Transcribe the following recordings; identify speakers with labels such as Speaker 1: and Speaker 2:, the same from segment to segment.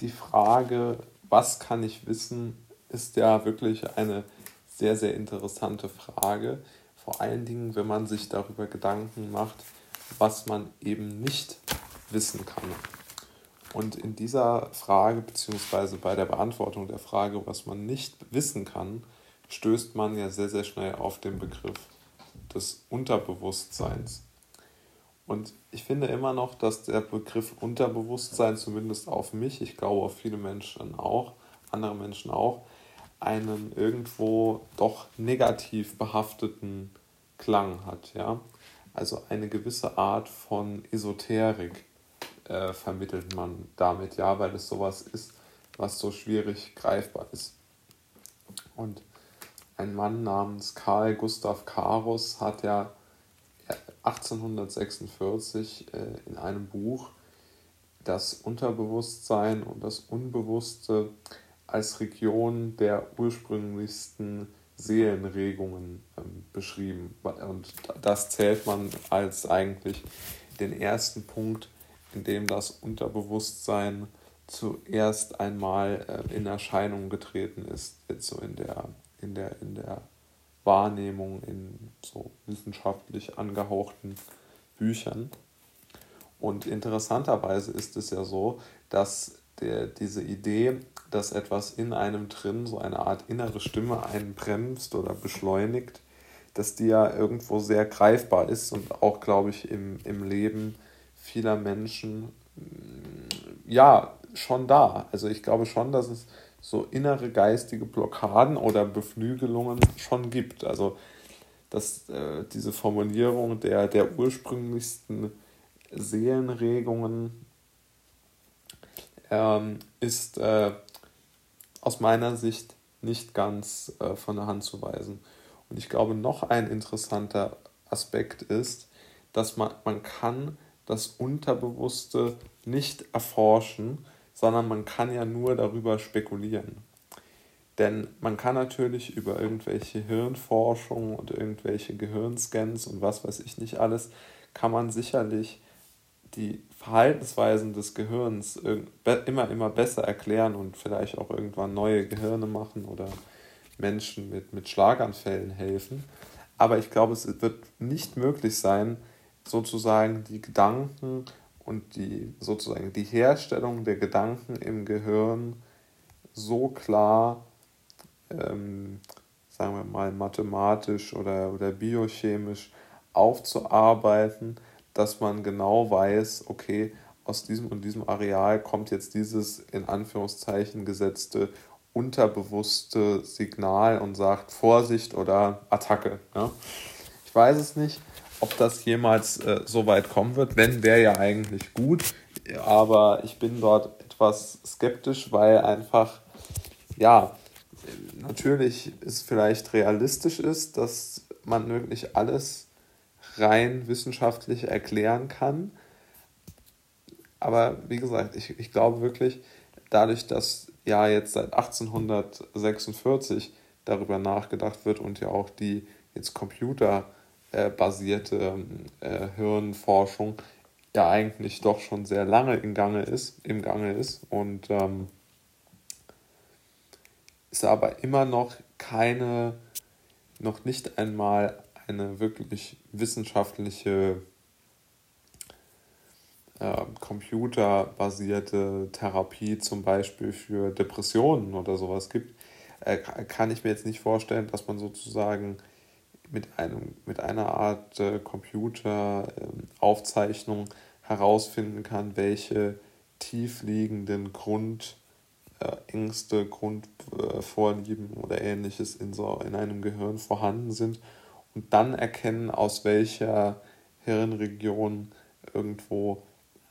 Speaker 1: die Frage, was kann ich wissen, ist ja wirklich eine sehr, sehr interessante Frage. Vor allen Dingen, wenn man sich darüber Gedanken macht, was man eben nicht wissen kann. Und in dieser Frage, beziehungsweise bei der Beantwortung der Frage, was man nicht wissen kann, stößt man ja sehr, sehr schnell auf den Begriff des Unterbewusstseins. Und ich finde immer noch, dass der Begriff Unterbewusstsein zumindest auf mich, ich glaube auf viele Menschen auch, andere Menschen auch, einen irgendwo doch negativ behafteten Klang hat, ja. Also eine gewisse Art von Esoterik äh, vermittelt man damit, ja, weil es sowas ist, was so schwierig greifbar ist. Und ein Mann namens Karl Gustav Karus hat ja 1846 äh, in einem Buch das Unterbewusstsein und das Unbewusste als Region der ursprünglichsten Seelenregungen ähm, beschrieben. Und das zählt man als eigentlich den ersten Punkt, in dem das Unterbewusstsein zuerst einmal äh, in Erscheinung getreten ist, jetzt so in der, in der, in der Wahrnehmung in so wissenschaftlich angehauchten Büchern. Und interessanterweise ist es ja so, dass der, diese Idee, dass etwas in einem drin, so eine Art innere Stimme einen bremst oder beschleunigt, dass die ja irgendwo sehr greifbar ist und auch, glaube ich, im, im Leben vieler Menschen mm, ja schon da. Also ich glaube schon, dass es so innere geistige Blockaden oder Beflügelungen schon gibt. Also dass äh, diese Formulierung der, der ursprünglichsten Seelenregungen ähm, ist äh, aus meiner Sicht nicht ganz äh, von der Hand zu weisen. Und ich glaube, noch ein interessanter Aspekt ist, dass man, man kann das Unterbewusste nicht erforschen, sondern man kann ja nur darüber spekulieren. Denn man kann natürlich über irgendwelche Hirnforschung und irgendwelche Gehirnscans und was weiß ich nicht alles, kann man sicherlich die Verhaltensweisen des Gehirns immer, immer besser erklären und vielleicht auch irgendwann neue Gehirne machen oder Menschen mit, mit Schlaganfällen helfen. Aber ich glaube, es wird nicht möglich sein, sozusagen die Gedanken und die sozusagen die Herstellung der Gedanken im Gehirn so klar, ähm, sagen wir mal, mathematisch oder, oder biochemisch aufzuarbeiten, dass man genau weiß, okay, aus diesem und diesem Areal kommt jetzt dieses in Anführungszeichen gesetzte unterbewusste Signal und sagt Vorsicht oder Attacke. Ja? Ich weiß es nicht, ob das jemals äh, so weit kommen wird. Wenn, wäre ja eigentlich gut. Aber ich bin dort etwas skeptisch, weil einfach, ja, natürlich es vielleicht realistisch ist, dass man wirklich alles rein wissenschaftlich erklären kann. Aber wie gesagt, ich, ich glaube wirklich, dadurch, dass ja jetzt seit 1846 darüber nachgedacht wird und ja auch die jetzt Computer basierte äh, Hirnforschung ja eigentlich doch schon sehr lange im Gange ist, im Gange ist und ähm, ist aber immer noch keine, noch nicht einmal eine wirklich wissenschaftliche äh, computerbasierte Therapie zum Beispiel für Depressionen oder sowas gibt, äh, kann ich mir jetzt nicht vorstellen, dass man sozusagen mit, einem, mit einer Art äh, Computeraufzeichnung ähm, herausfinden kann, welche tiefliegenden Grundängste, äh, Grundvorlieben äh, oder ähnliches in, so, in einem Gehirn vorhanden sind und dann erkennen, aus welcher Hirnregion irgendwo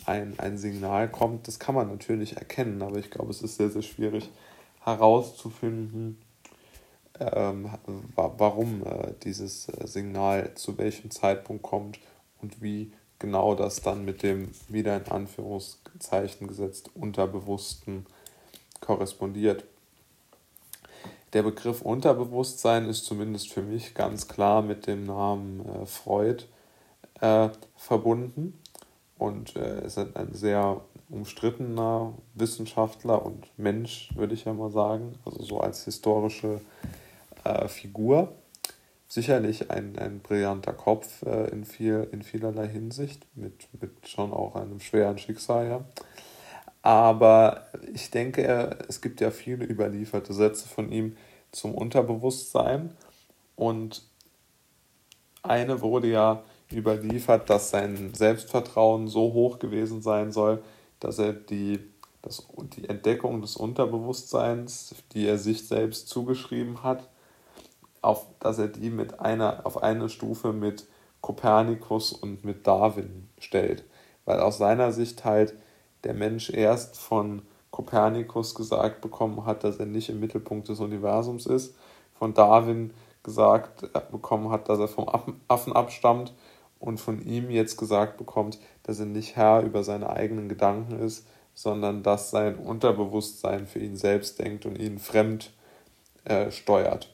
Speaker 1: ein, ein Signal kommt. Das kann man natürlich erkennen, aber ich glaube, es ist sehr, sehr schwierig herauszufinden, ähm, warum äh, dieses äh, Signal zu welchem Zeitpunkt kommt und wie genau das dann mit dem wieder in Anführungszeichen gesetzt Unterbewussten korrespondiert. Der Begriff Unterbewusstsein ist zumindest für mich ganz klar mit dem Namen äh, Freud äh, verbunden und äh, hat ein sehr umstrittener Wissenschaftler und Mensch, würde ich ja mal sagen, also so als historische äh, Figur. Sicherlich ein, ein brillanter Kopf äh, in, viel, in vielerlei Hinsicht, mit, mit schon auch einem schweren Schicksal, ja. Aber ich denke, es gibt ja viele überlieferte Sätze von ihm zum Unterbewusstsein. Und eine wurde ja überliefert, dass sein Selbstvertrauen so hoch gewesen sein soll, dass er die, das, die Entdeckung des Unterbewusstseins, die er sich selbst zugeschrieben hat, auf, dass er die mit einer, auf eine Stufe mit Kopernikus und mit Darwin stellt. Weil aus seiner Sicht halt der Mensch erst von Kopernikus gesagt bekommen hat, dass er nicht im Mittelpunkt des Universums ist, von Darwin gesagt äh, bekommen hat, dass er vom Affen abstammt und von ihm jetzt gesagt bekommt, dass er nicht Herr über seine eigenen Gedanken ist, sondern dass sein Unterbewusstsein für ihn selbst denkt und ihn fremd äh, steuert.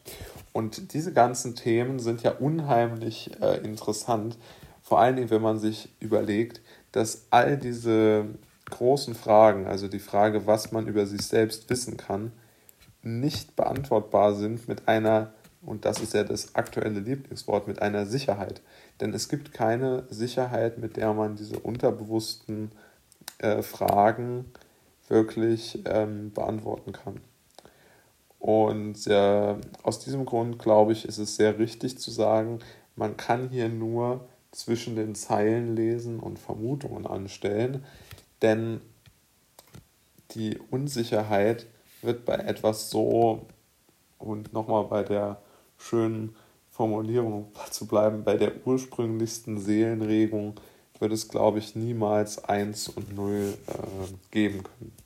Speaker 1: Und diese ganzen Themen sind ja unheimlich äh, interessant, vor allen Dingen, wenn man sich überlegt, dass all diese großen Fragen, also die Frage, was man über sich selbst wissen kann, nicht beantwortbar sind mit einer, und das ist ja das aktuelle Lieblingswort, mit einer Sicherheit. Denn es gibt keine Sicherheit, mit der man diese unterbewussten äh, Fragen wirklich ähm, beantworten kann. Und äh, aus diesem Grund glaube ich, ist es sehr richtig zu sagen, man kann hier nur zwischen den Zeilen lesen und Vermutungen anstellen, denn die Unsicherheit wird bei etwas so, und nochmal bei der schönen Formulierung zu bleiben, bei der ursprünglichsten Seelenregung wird es, glaube ich, niemals 1 und 0 äh, geben können.